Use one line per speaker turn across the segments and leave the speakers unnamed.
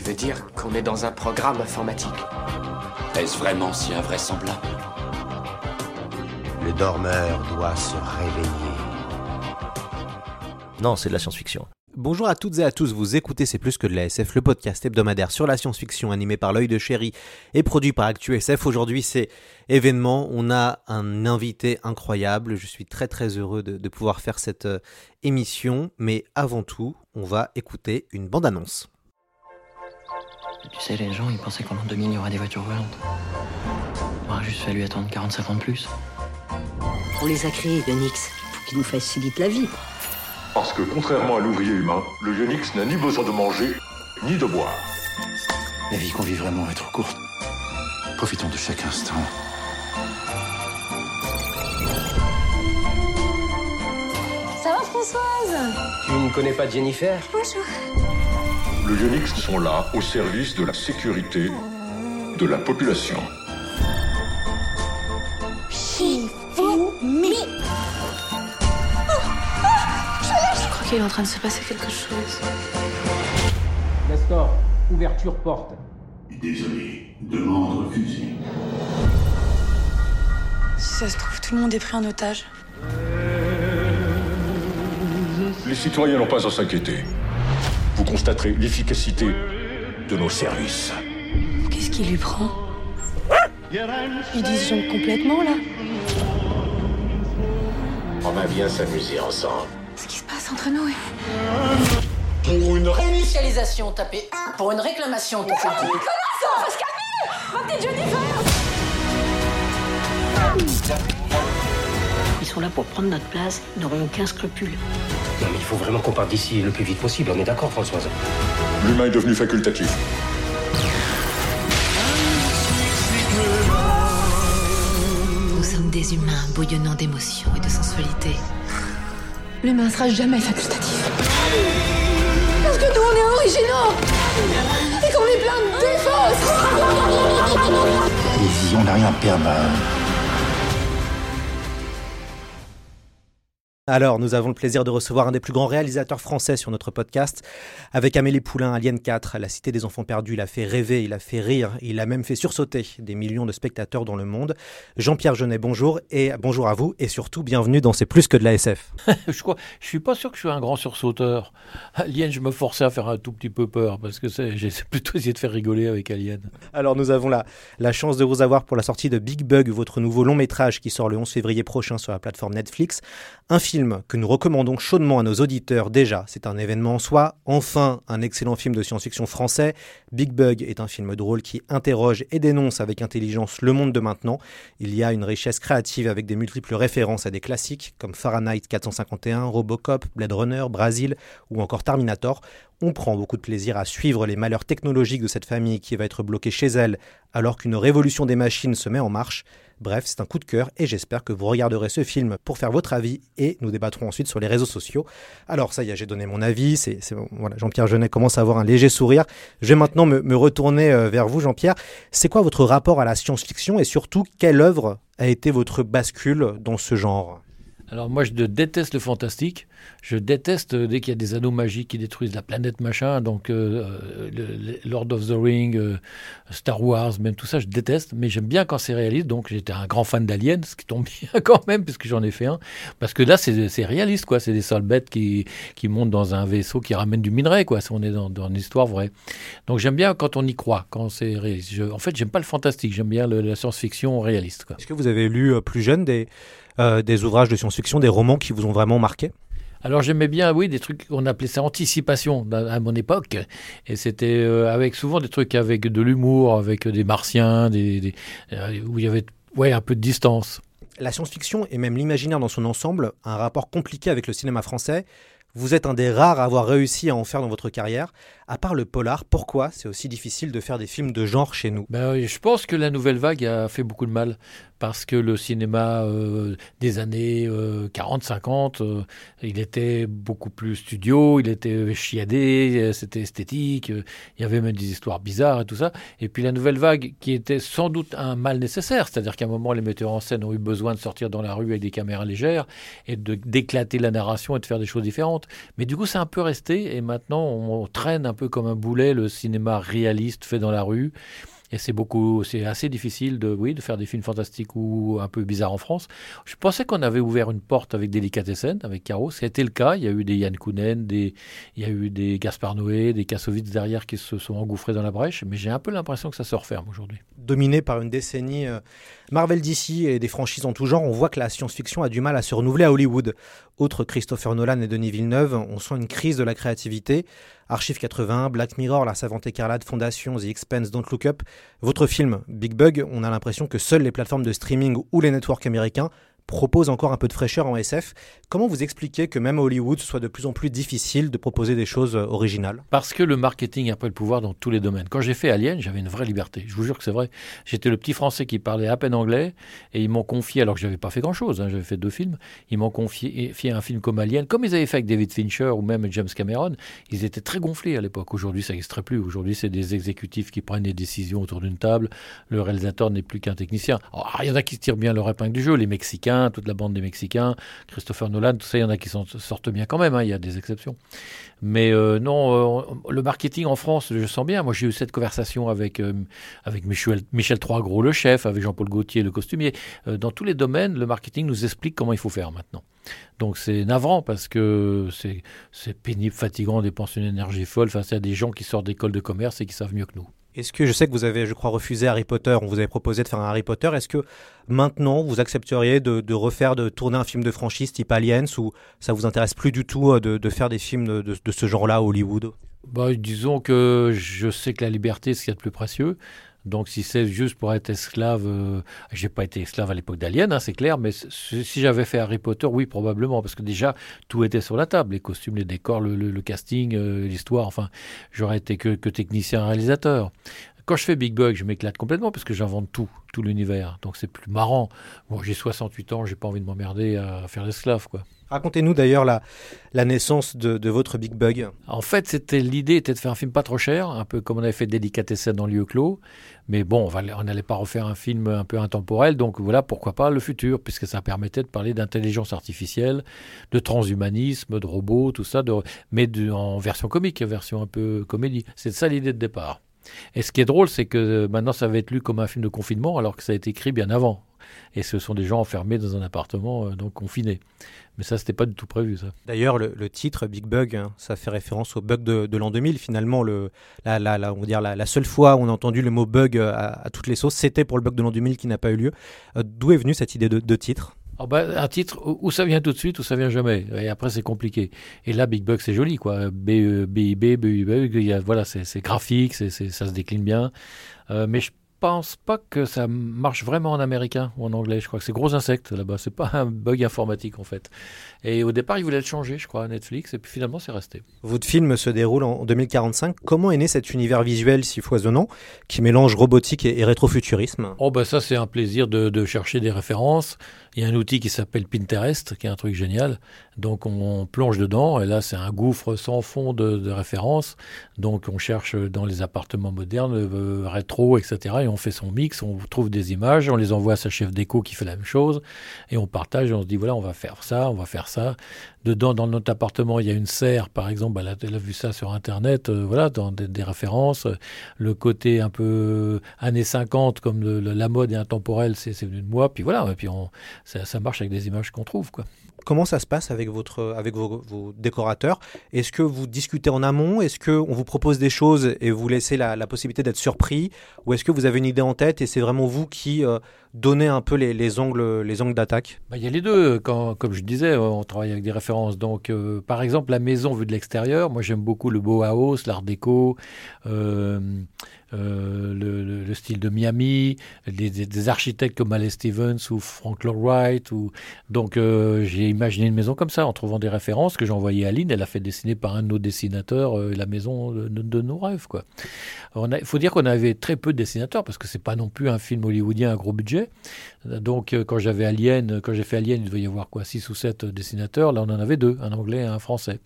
Tu veux dire qu'on est dans un programme informatique
Est-ce vraiment si invraisemblable
Le dormeur doit se réveiller.
Non, c'est de la science-fiction.
Bonjour à toutes et à tous, vous écoutez C'est plus que de la SF, le podcast hebdomadaire sur la science-fiction animé par l'œil de chéri et produit par ActuSF. Aujourd'hui c'est événement, on a un invité incroyable, je suis très très heureux de, de pouvoir faire cette euh, émission, mais avant tout on va écouter une bande-annonce.
Tu sais, les gens, ils pensaient qu'en l'an 2000, il y aurait des voitures volantes. Il aura juste fallu attendre 45 ans de plus.
On les a créés, Unix, pour qu'ils nous facilitent la vie.
Parce que contrairement à l'ouvrier humain, le Unix n'a ni besoin de manger, ni de boire.
La vie qu'on vit vraiment est trop courte. Profitons de chaque instant.
Ça va, Françoise?
Tu ne connais pas Jennifer?
Bonjour.
Le Unix sont là au service de la sécurité de la population.
Je crois qu'il est en train de se passer quelque chose.
Nestor, ouverture porte.
Désolé, demande refusée.
Si ça se trouve, tout le monde est pris en otage.
Les citoyens n'ont pas à s'inquiéter. Vous constaterez l'efficacité de nos services.
Qu'est-ce qui lui prend Il disjonque complètement, là
On va bien s'amuser ensemble.
Ce qui se passe entre nous
Pour une
Réinitialisation, tapez 1. Pour une réclamation, tapez 2.
Comment ça Faut se calmer?
Sont là pour prendre notre place, ils n'auront aucun scrupule.
Non, mais il faut vraiment qu'on parte d'ici le plus vite possible. On est d'accord, Françoise
L'humain est devenu facultatif.
Nous sommes des humains bouillonnant d'émotions et de sensualité. L'humain sera jamais facultatif.
Parce que nous, on est originaux Et qu'on est plein de défauts
Allez-y, on n'a rien à perdre.
Alors, nous avons le plaisir de recevoir un des plus grands réalisateurs français sur notre podcast. Avec Amélie Poulain, Alien 4, La Cité des Enfants Perdus, il a fait rêver, il a fait rire, il a même fait sursauter des millions de spectateurs dans le monde. Jean-Pierre Jeunet, bonjour, et bonjour à vous, et surtout bienvenue dans C'est plus que de la SF.
je crois, je suis pas sûr que je suis un grand sursauteur. Alien, je me forçais à faire un tout petit peu peur, parce que c'est- j'ai plutôt essayé de faire rigoler avec Alien.
Alors, nous avons la, la chance de vous avoir pour la sortie de Big Bug, votre nouveau long métrage qui sort le 11 février prochain sur la plateforme Netflix. Un film que nous recommandons chaudement à nos auditeurs déjà. C'est un événement en soi. Enfin, un excellent film de science-fiction français. Big Bug est un film drôle qui interroge et dénonce avec intelligence le monde de maintenant. Il y a une richesse créative avec des multiples références à des classiques comme Fahrenheit 451, Robocop, Blade Runner, Brasil ou encore Terminator. On prend beaucoup de plaisir à suivre les malheurs technologiques de cette famille qui va être bloquée chez elle alors qu'une révolution des machines se met en marche. Bref, c'est un coup de cœur et j'espère que vous regarderez ce film pour faire votre avis et nous débattrons ensuite sur les réseaux sociaux. Alors ça y est, j'ai donné mon avis, c'est, voilà, Jean-Pierre Jeunet commence à avoir un léger sourire. Je vais maintenant me, me retourner euh, vers vous Jean-Pierre. C'est quoi votre rapport à la science-fiction et surtout quelle œuvre a été votre bascule dans ce genre?
Alors moi, je déteste le fantastique. Je déteste euh, dès qu'il y a des anneaux magiques qui détruisent la planète machin. Donc euh, euh, Lord of the Ring, Star Wars, même tout ça, je déteste. Mais j'aime bien quand c'est réaliste. Donc j'étais un grand fan d'Alien, ce qui tombe bien quand même, puisque j'en ai fait un. Parce que là, c'est réaliste, quoi. C'est des sales bêtes qui, qui montent dans un vaisseau qui ramène du minerai, quoi. Si on est dans, dans une histoire vraie. Donc j'aime bien quand on y croit, quand c'est réaliste. En fait, j'aime pas le fantastique. J'aime bien la science-fiction réaliste.
Est-ce que vous avez lu plus jeune des, euh, des ouvrages de science-fiction, des romans qui vous ont vraiment marqué
Alors j'aimais bien, oui, des trucs, on appelait ça anticipation dans- à mon époque. Et c'était euh, avec souvent des trucs avec de l'humour, avec des martiens, des, des- euh, où il y avait ouais, un peu de distance.
La science-fiction et même l'imaginaire dans son ensemble a un rapport compliqué avec le cinéma français. Vous êtes un des rares à avoir réussi à en faire dans votre carrière. À part le polar, pourquoi c'est aussi difficile de faire des films de genre chez nous?
Ben, Je pense que la nouvelle vague a fait beaucoup de mal parce que le cinéma euh, des années 40-50, euh, euh, il était beaucoup plus studio, il était chiadé, c'était esthétique, il y avait même des histoires bizarres et tout ça. Et puis la nouvelle vague, qui était sans doute un mal nécessaire, c'est-à-dire qu'à un moment, les metteurs en scène ont eu besoin de sortir dans la rue avec des caméras légères et d'éclater la narration et de faire des choses différentes. Mais du coup, c'est un peu resté et maintenant, on traîne un peu comme un boulet le cinéma réaliste fait dans la rue. Et c'est beaucoup, c'est assez difficile de, oui, de faire des films fantastiques ou un peu bizarres en France. Je pensais qu'on avait ouvert une porte avec Delicatessen, avec Caro. C'était le cas. Il y a eu des Yann Kounen, des, il y a eu des Gaspard Noé, des Kassovitz derrière qui se sont engouffrés dans la brèche. Mais j'ai un peu l'impression que ça se referme aujourd'hui.
Dominé par une décennie euh, Marvel DC et des franchises en tout genre, on voit que la science-fiction a du mal à se renouveler à Hollywood. Autre Christopher Nolan et Denis Villeneuve, on sent une crise de la créativité. Archive 80, Black Mirror, La Savante Écarlate, Fondation, The Expense, Don't Look Up. Votre film, Big Bug, on a l'impression que seules les plateformes de streaming ou les networks américains propose encore un peu de fraîcheur en SF. Comment vous expliquez que même à Hollywood, ce soit de plus en plus difficile de proposer des choses euh, originales?
Parce que le marketing a pris le pouvoir dans tous les domaines. Quand j'ai fait Alien, j'avais une vraie liberté. Je vous jure que c'est vrai. J'étais le petit Français qui parlait à peine anglais et ils m'ont confié, alors que je n'avais pas fait grand-chose, hein, j'avais fait deux films, ils m'ont confié, un film comme Alien, comme ils avaient fait avec David Fincher ou même James Cameron. Ils étaient très gonflés à l'époque. Aujourd'hui, ça n'existerait plus. Aujourd'hui, c'est des exécutifs qui prennent des décisions autour d'une table. Le réalisateur n'est plus qu'un technicien. il y en a qui tirent bien leur épingle du jeu, les Mexicains toute la bande des Mexicains, Christopher Nolan, tout ça, il y en a qui sortent bien quand même, hein, il y a des exceptions. Mais euh, non, euh, le marketing en France, je sens bien. Moi, j'ai eu cette conversation avec, euh, avec Michel, Michel Troisgros, le chef, avec Jean-Paul Gaultier, le costumier. dans tous les domaines, le marketing nous explique comment il faut faire maintenant. Donc c'est navrant parce que c'est pénible, fatigant, dépenser une énergie folle face à des gens qui sortent d'école de commerce et qui savent mieux que nous.
Est-ce que je sais que vous avez, je crois, refusé Harry Potter, on vous avait proposé de faire un Harry Potter. Est-ce que maintenant vous accepteriez de, refaire, de tourner un film de franchise type Aliens ou ça vous intéresse plus du tout euh, de, faire des films de, ce genre-là à Hollywood?
Bah, Disons que je sais que la liberté, c'est ce qu'il y a de plus précieux. Donc si c'est juste pour être esclave, euh, j'ai pas été esclave à l'époque d'Alien, hein, c'est clair, mais si j'avais fait Harry Potter, oui probablement, parce que déjà tout était sur la table, les costumes, les décors, le, casting, euh, l'histoire, enfin j'aurais été que, que technicien réalisateur. Quand je fais Big Bug, je m'éclate complètement parce que j'invente tout, tout l'univers. Donc c'est plus marrant. Bon, j'ai 68 ans, j'ai pas envie de m'emmerder à faire l'esclave, quoi.
Racontez-nous d'ailleurs la, naissance de, votre Big Bug.
En fait, l'idée était de faire un film pas trop cher, un peu comme on avait fait Délicatessen dans Lieu clos. Mais bon, on n'allait pas refaire un film un peu intemporel, donc voilà, pourquoi pas le futur, puisque ça permettait de parler d'intelligence artificielle, de transhumanisme, de robots, tout ça, de, mais en version comique, version un peu comédie. C'est ça l'idée de départ. Et ce qui est drôle, c'est que maintenant ça va être lu comme un film de confinement, alors que ça a été écrit bien avant. Et ce sont des gens enfermés dans un appartement, euh, donc confinés. Mais ça, c'était pas du tout prévu, ça.
D'ailleurs, le, titre Big Bug, hein, ça fait référence au bug de, l'an 2000. Finalement, le, la, la, on va dire la, seule fois où on a entendu le mot bug euh, à, toutes les sauces, c'était pour le bug de l'an 2000 qui n'a pas eu lieu. Euh, d'où est venue cette idée de, titre?
Oh bah, un titre où ça vient tout de suite, ou ça vient jamais. Et après, c'est compliqué. Et là, Big Bug, c'est joli, quoi. B, -E B, B, B, B, voilà, c'est graphique, ça se décline bien. mais je pense pas que ça marche vraiment en américain ou en anglais. Je crois que c'est gros insectes là-bas. C'est pas un bug informatique en fait. Et au départ, ils voulaient le changer, je crois, à Netflix. Et puis finalement, c'est resté.
Votre film se déroule en 2045. Comment est né cet univers visuel si foisonnant qui mélange robotique et, rétrofuturisme?
Oh bah ça, c'est un plaisir de, de chercher des références. Il y a un outil qui s'appelle Pinterest, qui est un truc génial. Donc on plonge dedans, et là c'est un gouffre sans fond de, de références. Donc on cherche dans les appartements modernes, euh, rétro, etc. Et on fait son mix, on trouve des images, on les envoie à sa chef déco qui fait la même chose, et on partage, et on se dit voilà, on va faire ça, on va faire ça. Dedans, dans notre appartement, il y a une serre, par exemple, elle a, vu ça sur Internet, euh, voilà, dans des, références. Le côté un peu années 50, comme la mode est intemporelle, c'est venu de moi. Puis voilà, et puis on, ça, marche avec des images qu'on trouve. Quoi.
Comment ça se passe avec, votre, avec vos, décorateurs? Est-ce que vous discutez en amont? Est-ce qu'on vous propose des choses et vous laissez la, possibilité d'être surpris? Ou est-ce que vous avez une idée en tête et c'est vraiment vous qui, euh, donner un peu les, les angles, les angles d'attaque?
Bah, Il y a les deux. Comme je disais, on travaille avec des références. Donc, euh, par exemple, la maison vue de l'extérieur. Moi, j'aime beaucoup le Bauhaus, l'Art déco. Euh, euh, le, le, style de Miami, des architectes comme Al Stevens ou Frank Lloyd Wright. Ou... Donc euh, j'ai imaginé une maison comme ça en trouvant des références que j'ai envoyées à Lynn. Elle a fait dessiner par un de nos dessinateurs euh, la maison de, nos rêves. Il faut dire qu'on avait très peu de dessinateurs parce que c'est pas non plus un film hollywoodien à gros budget. Donc quand j'avais Alien, quand j'ai fait Alien, il devait y avoir quoi, six ou sept dessinateurs. Là on en avait deux, un anglais et un français.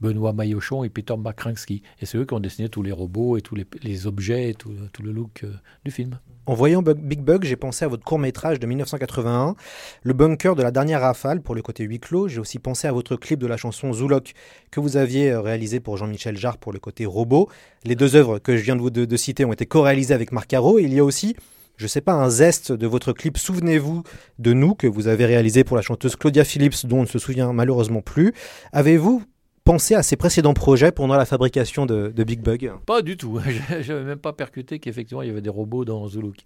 Benoît Maillochon et Peter McCranksky. Et c'est eux qui ont dessiné tous les robots et tous les, objets et tout, le look euh, du film.
En voyant Big Bug, j'ai pensé à votre court métrage de 1981, Le bunker de la dernière rafale pour le côté huis clos. J'ai aussi pensé à votre clip de la chanson Zoulok que vous aviez euh, réalisé pour Jean-Michel Jarre pour le côté robot. Les deux œuvres que je viens de vous de, citer ont été co-réalisées avec Marc Caro. Il y a aussi je sais pas, un zeste de votre clip Souvenez-vous de nous que vous avez réalisé pour la chanteuse Claudia Phillips dont on ne se souvient malheureusement plus. Avez-vous pensé à ses précédents projets pendant la fabrication de, Big Bug
Pas du tout. J'avais même pas percuté qu'effectivement il y avait des robots dans Zuluk.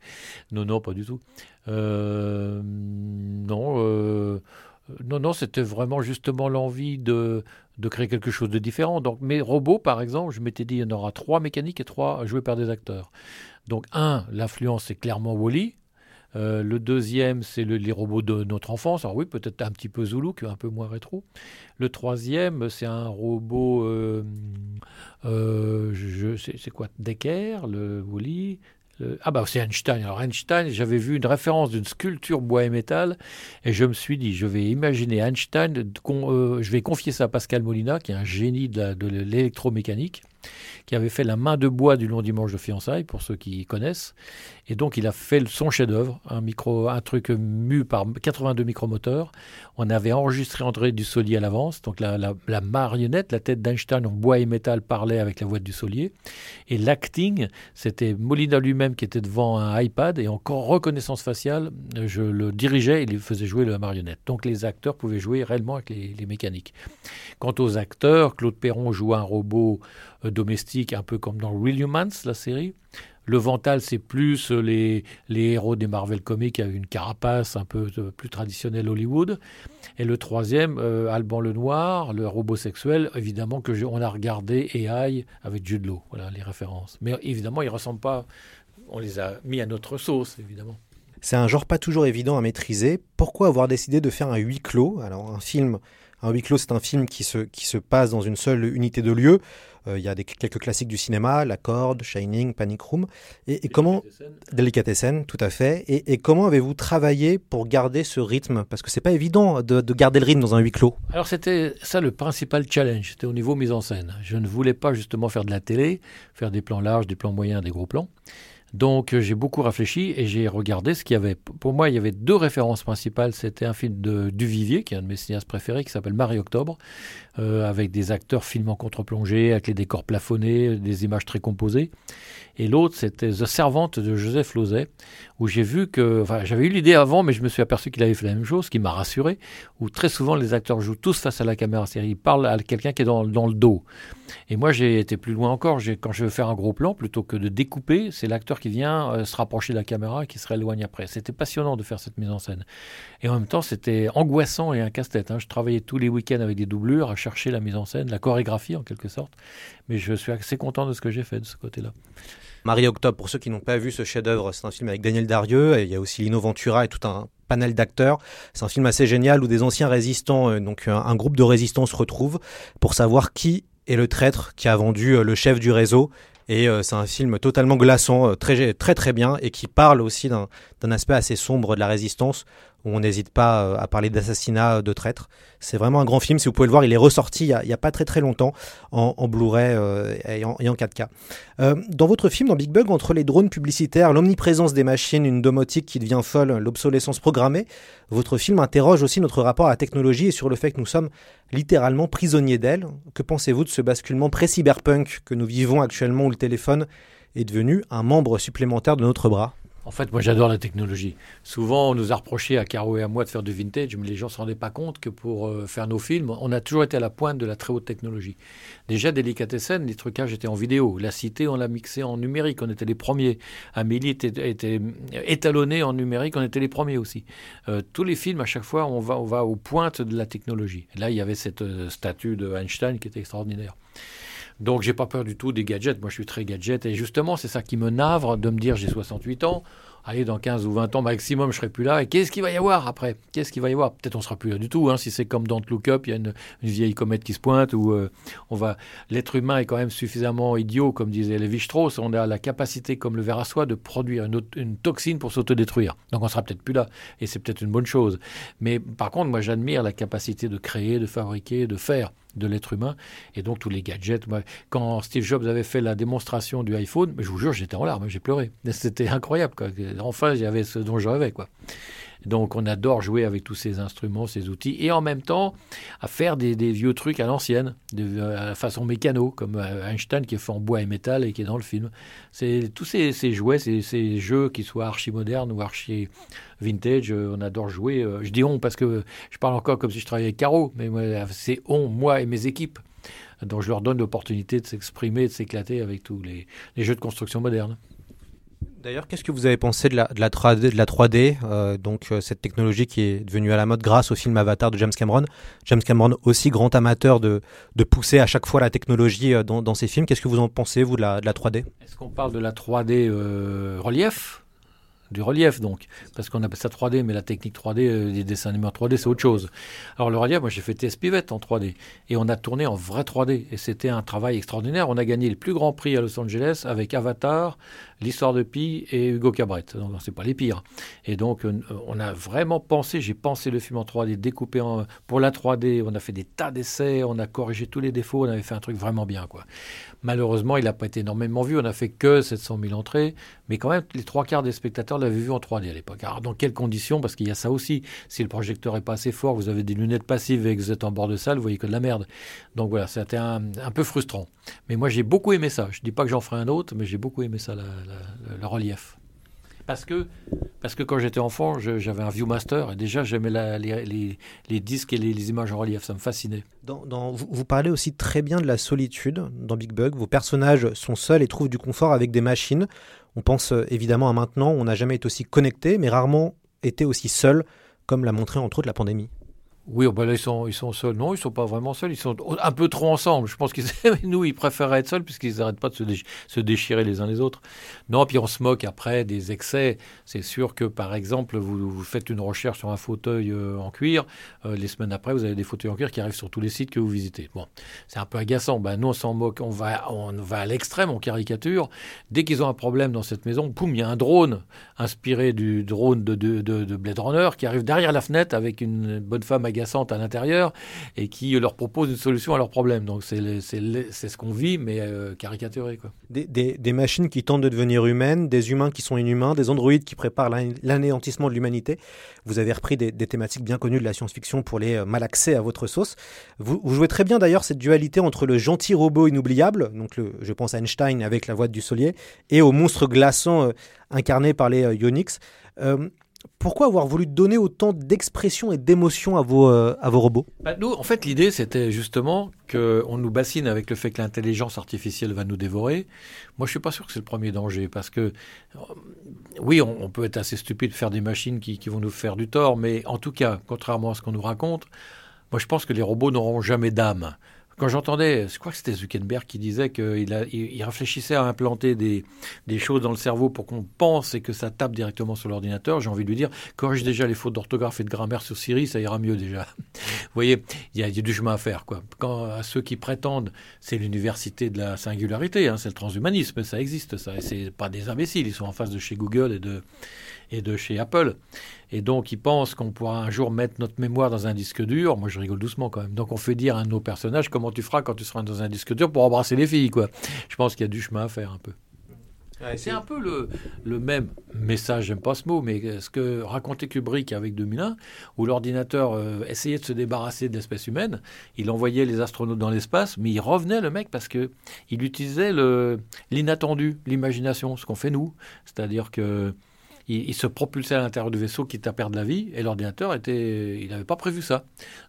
Non, non, pas du tout. Euh, non, euh, non, non, c'était vraiment justement l'envie de, de créer quelque chose de différent. Donc mes robots, par exemple, je m'étais dit il y en aura trois mécaniques et trois joués par des acteurs. Donc un, l'influence c'est clairement Wally. Euh, le deuxième, c'est le, les robots de notre enfance. Alors oui, peut-être un petit peu Zulu, un peu moins rétro. Le troisième, c'est un robot, euh, euh, c'est quoi Decker, le. Le, ah bah c'est Einstein. Alors Einstein, j'avais vu une référence d'une sculpture bois et métal, et je me suis dit, je vais imaginer Einstein, je vais confier ça à Pascal Molina, qui est un génie de l'électromécanique qui avait fait la main de bois du long dimanche de fiançailles, pour ceux qui connaissent. Et donc, il a fait son chef-d'œuvre, un, un truc mu par 82 micromoteurs. On avait enregistré André Dussolier à l'avance. Donc, la, marionnette, la tête d'Einstein en bois et métal parlait avec la voix de Dussolier. Et l'acting, c'était Molina lui-même qui était devant un iPad et encore reconnaissance faciale, je le dirigeais et il faisait jouer la marionnette. Donc, les acteurs pouvaient jouer réellement avec les, les mécaniques. Quant aux acteurs, Claude Perron joue un robot euh, domestique, un peu comme dans Real Humans, la série. Le Vental, c'est plus les, les, héros des Marvel Comics avec une carapace un peu euh, plus traditionnelle Hollywood. Et le troisième, euh, Alban le Noir, le robot sexuel, évidemment que on a regardé AI avec Jude voilà les références. Mais évidemment, ils ressemblent pas. On les a mis à notre sauce, évidemment.
C'est un genre pas toujours évident à maîtriser. Pourquoi avoir décidé de faire un huis clos? Alors un film, un huis clos, c'est un film qui se, qui se passe dans une seule unité de lieu. Euh, il y a des, quelques classiques du cinéma, La Corde, Shining, Panic Room. Et, et comment Delicatessen, tout à fait. Et, et comment avez-vous travaillé pour garder ce rythme? Parce que c'est pas évident de, de, garder le rythme dans un huis clos.
Alors c'était ça le principal challenge, c'était au niveau mise en scène. Je ne voulais pas justement faire de la télé, faire des plans larges, des plans moyens, des gros plans. Donc j'ai beaucoup réfléchi et j'ai regardé ce qu'il y avait. Pour moi, il y avait deux références principales. C'était un film de Duvivier, qui est un de mes cinéastes préférés, qui s'appelle Marie Octobre, euh, avec des acteurs filmant contre-plongée, avec les décors plafonnés, des images très composées. Et l'autre, c'était The Servante de Joseph Lozay, où j'ai vu que, j'avais eu l'idée avant, mais je me suis aperçu qu'il avait fait la même chose, ce qui m'a rassuré, où très souvent les acteurs jouent tous face à la caméra, c'est-à-dire ils parlent à quelqu'un qui est dans, dans, le dos. Et moi, j'ai été plus loin encore, quand je veux faire un gros plan, plutôt que de découper, c'est l'acteur qui vient euh, se rapprocher de la caméra et qui se rééloigne après. C'était passionnant de faire cette mise en scène. Et en même temps, c'était angoissant et un casse-tête. Hein. Je travaillais tous les week-ends avec des doublures à chercher la mise en scène, la chorégraphie en quelque sorte. Mais je suis assez content de ce que j'ai fait de ce côté-là.
Marie Octobre, pour ceux qui n'ont pas vu ce chef-d'œuvre, c'est un film avec Daniel Darieux, et il y a aussi Lino Ventura et tout un panel d'acteurs. C'est un film assez génial où des anciens résistants, euh, donc un, un, groupe de résistants se retrouvent pour savoir qui est le traître qui a vendu euh, le chef du réseau. Et euh, c'est un film totalement glaçant, très très très bien, et qui parle aussi d'un aspect assez sombre de la résistance, où on n'hésite pas à parler d'assassinat de traîtres. C'est vraiment un grand film. Si vous pouvez le voir, il est ressorti il n'y a, pas très très longtemps en, Blu-ray euh, et, en, et, en, 4K. Euh, dans votre film, dans Big Bug, entre les drones publicitaires, l'omniprésence des machines, une domotique qui devient folle, l'obsolescence programmée, votre film interroge aussi notre rapport à la technologie et sur le fait que nous sommes littéralement prisonniers d'elle. Que pensez-vous de ce basculement pré-cyberpunk que nous vivons actuellement où le téléphone est devenu un membre supplémentaire de notre bras?
En fait, moi, j'adore la technologie. Souvent, on nous a reproché à Caro et à moi de faire du vintage, mais les gens ne se rendaient pas compte que pour euh, faire nos films, on a toujours été à la pointe de la très haute technologie. Déjà, Délicatessen, les trucages étaient en vidéo. La Cité, on l'a mixé en numérique. On était les premiers. Amélie était, était étalonnée en numérique. On était les premiers aussi. Euh, tous les films, à chaque fois, on va, aux pointes de la technologie. Là, il y avait cette euh, statue de Einstein qui était extraordinaire. Donc j'ai pas peur du tout des gadgets. Moi je suis très gadget et justement c'est ça qui me navre de me dire j'ai 68 ans. Allez, dans 15 ou 20 ans maximum, je serai plus là. Et qu'est-ce qu'il va y avoir après? Qu'est-ce qu'il va y avoir? Peut-être on sera plus là du tout. Hein, si c'est comme dans Look Up, il y a une, vieille comète qui se pointe où euh, on va. L'être humain est quand même suffisamment idiot, comme disait Lévi-Strauss. On a la capacité, comme le ver à soie, de produire une, une toxine pour s'autodétruire. Donc on sera peut-être plus là. Et c'est peut-être une bonne chose. Mais par contre, moi j'admire la capacité de créer, de fabriquer, de faire de l'être humain. Et donc tous les gadgets. quand Steve Jobs avait fait la démonstration du iPhone, je vous jure, j'étais en larmes, j'ai pleuré. C'était incroyable. Quoi. Enfin, avait ce dont je rêvais. Donc on adore jouer avec tous ces instruments, ces outils, et en même temps à faire des, vieux trucs à l'ancienne, de à façon mécano, comme euh, Einstein qui est fait en bois et métal et qui est dans le film. C'est tous ces, jouets, ces, jeux qui soient archi modernes ou archi vintage, euh, on adore jouer. Euh, je dis on parce que je parle encore comme si je travaillais avec Caro, mais c'est on, moi et mes équipes. Donc je leur donne l'opportunité de s'exprimer, de s'éclater avec tous les jeux de construction modernes.
D'ailleurs, qu'est-ce que vous avez pensé de la, de la 3D, de la 3D euh, donc euh, cette technologie qui est devenue à la mode grâce au film Avatar de James Cameron? James Cameron, aussi grand amateur de, pousser à chaque fois la technologie euh, dans, ses films. Qu'est-ce que vous en pensez, vous, de la, de la 3D
Est-ce qu'on parle de la 3D relief? Du relief donc, parce qu'on appelle ça 3D, mais la technique 3D, des dessins animés en 3D, c'est autre chose. Alors le relief, moi j'ai fait TS Pivot en 3D, et on a tourné en vrai 3D, et c'était un travail extraordinaire. On a gagné le plus grand prix à Los Angeles avec Avatar, l'histoire de Pi et Hugo Cabret. Donc c'est pas les pires. Et donc euh, on a vraiment pensé, j'ai pensé le film en 3D, découpé en, pour la 3D, on a fait des tas d'essais, on a corrigé tous les défauts, on avait fait un truc vraiment bien quoi. Malheureusement, il n'a pas été énormément vu, on a fait que 700 000 entrées, mais quand même les trois quarts des spectateurs l'avaient vu en 3D à l'époque. Alors dans quelles conditions? Parce qu'il y a ça aussi. Si le projecteur est pas assez fort, vous avez des lunettes passives et que vous êtes en bord de salle, vous voyez que de la merde. Donc voilà, c'était un, peu frustrant. Mais moi j'ai beaucoup aimé ça. Je dis pas que j'en ferai un autre, mais j'ai beaucoup aimé ça. La, le relief. Parce que, parce que quand j'étais enfant, j'avais un Viewmaster et déjà j'aimais les, disques et les, images en relief, ça me fascinait.
Vous, parlez aussi très bien de la solitude dans Big Bug. Vos personnages sont seuls et trouvent du confort avec des machines. On pense euh, évidemment à maintenant, on n'a jamais été aussi connecté, mais rarement été aussi seul, comme l'a montré entre autres la pandémie.
Oui, ben là, ils sont, ils sont seuls. Non, ils sont pas vraiment seuls. Ils sont un peu trop ensemble. Je pense qu'ils, nous, ils préfèrent être seuls puisqu'ils n'arrêtent pas de se, déchirer les uns les autres. Non, puis on se moque après des excès. C'est sûr que, par exemple, vous, faites une recherche sur un fauteuil euh, en cuir. Euh, les semaines après, vous avez des fauteuils en cuir qui arrivent sur tous les sites que vous visitez. Bon, c'est un peu agaçant. Ben, nous, on s'en moque. On va, on va à l'extrême, on caricature. Dès qu'ils ont un problème dans cette maison, boum, il y a un drone inspiré du drone de, de, de, Blade Runner qui arrive derrière la fenêtre avec une bonne femme agaçante à l'intérieur et qui leur propose une solution à leurs problèmes. Donc c'est ce qu'on vit, mais euh, caricaturé. Quoi.
Des, des, machines qui tentent de devenir humaines, des humains qui sont inhumains, des androïdes qui préparent l'anéantissement de l'humanité. Vous avez repris des, thématiques bien connues de la science-fiction pour les euh, malaxer à votre sauce. Vous, jouez très bien d'ailleurs cette dualité entre le gentil robot inoubliable, donc je pense à Einstein avec la voix du Solier, et au monstre glaçant euh, incarné par les Yonix pourquoi avoir voulu donner autant d'expression et d'émotion à vos, euh, à vos robots
bah, Nous, en fait, l'idée, c'était justement qu'on nous bassine avec le fait que l'intelligence artificielle va nous dévorer. Moi, je suis pas sûr que c'est le premier danger, parce que, euh, oui, on, peut être assez stupide de faire des machines qui, qui vont nous faire du tort, mais en tout cas, contrairement à ce qu'on nous raconte, moi, je pense que les robots n'auront jamais d'âme. Quand j'entendais, je crois que c'était Zuckerberg qui disait qu'il il réfléchissait à implanter des, des choses dans le cerveau pour qu'on pense et que ça tape directement sur l'ordinateur, j'ai envie de lui dire, corrige déjà les fautes d'orthographe et de grammaire sur Siri, ça ira mieux déjà. Vous voyez, il y, a, du chemin à faire. Quoi. Quand, à ceux qui prétendent, c'est l'université de la singularité, hein, c'est le transhumanisme, ça existe, ça. Et c'est pas des imbéciles, ils sont en face de chez Google et de, et de chez Apple. Et donc, ils pensent qu'on pourra un jour mettre notre mémoire dans un disque dur. Moi, je rigole doucement quand même. Donc, on fait dire à nos personnages comment tu feras quand tu seras dans un disque dur pour embrasser les filles, quoi. Je pense qu'il y a du chemin à faire un peu. c'est un peu le, le même message, j'aime pas ce mot, mais ce que racontait Kubrick avec 2001, où l'ordinateur euh, essayait de se débarrasser de l'espèce humaine, il envoyait les astronautes dans l'espace, mais il revenait le mec parce que il utilisait l'inattendu, l'imagination, ce qu'on fait nous, c'est-à-dire que il, se propulsait à l'intérieur du vaisseau quitte à perdre la vie, et l'ordinateur était, il n'avait pas prévu ça.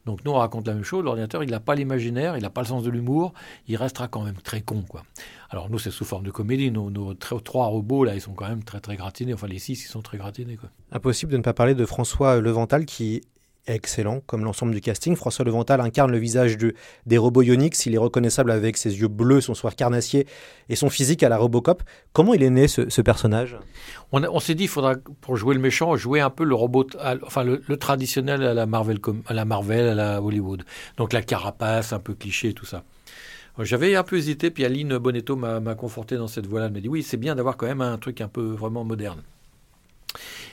Donc nous on raconte la même chose, l'ordinateur il n'a pas l'imaginaire, il n'a pas le sens de l'humour, il restera quand même très con quoi. Alors nous c'est sous forme de comédie, nos, trois robots là ils sont quand même très très gratinés, enfin les six ils sont très gratinés.
Impossible de ne pas parler de François Levental qui excellent, comme l'ensemble du casting. François Levental incarne le visage de, des robots Ionix. Il est reconnaissable avec ses yeux bleus, son soir carnassier et son physique à la Robocop. Comment il est né ce, personnage?
On, s'est dit, il faudra, pour jouer le méchant, jouer un peu le robot, enfin le, traditionnel à la, Marvel, à la Marvel, à la Hollywood. Donc la carapace, un peu cliché, tout ça. J'avais un peu hésité, puis Aline Bonetto m'a conforté dans cette voie-là. Elle m'a dit oui, c'est bien d'avoir quand même un truc un peu vraiment moderne.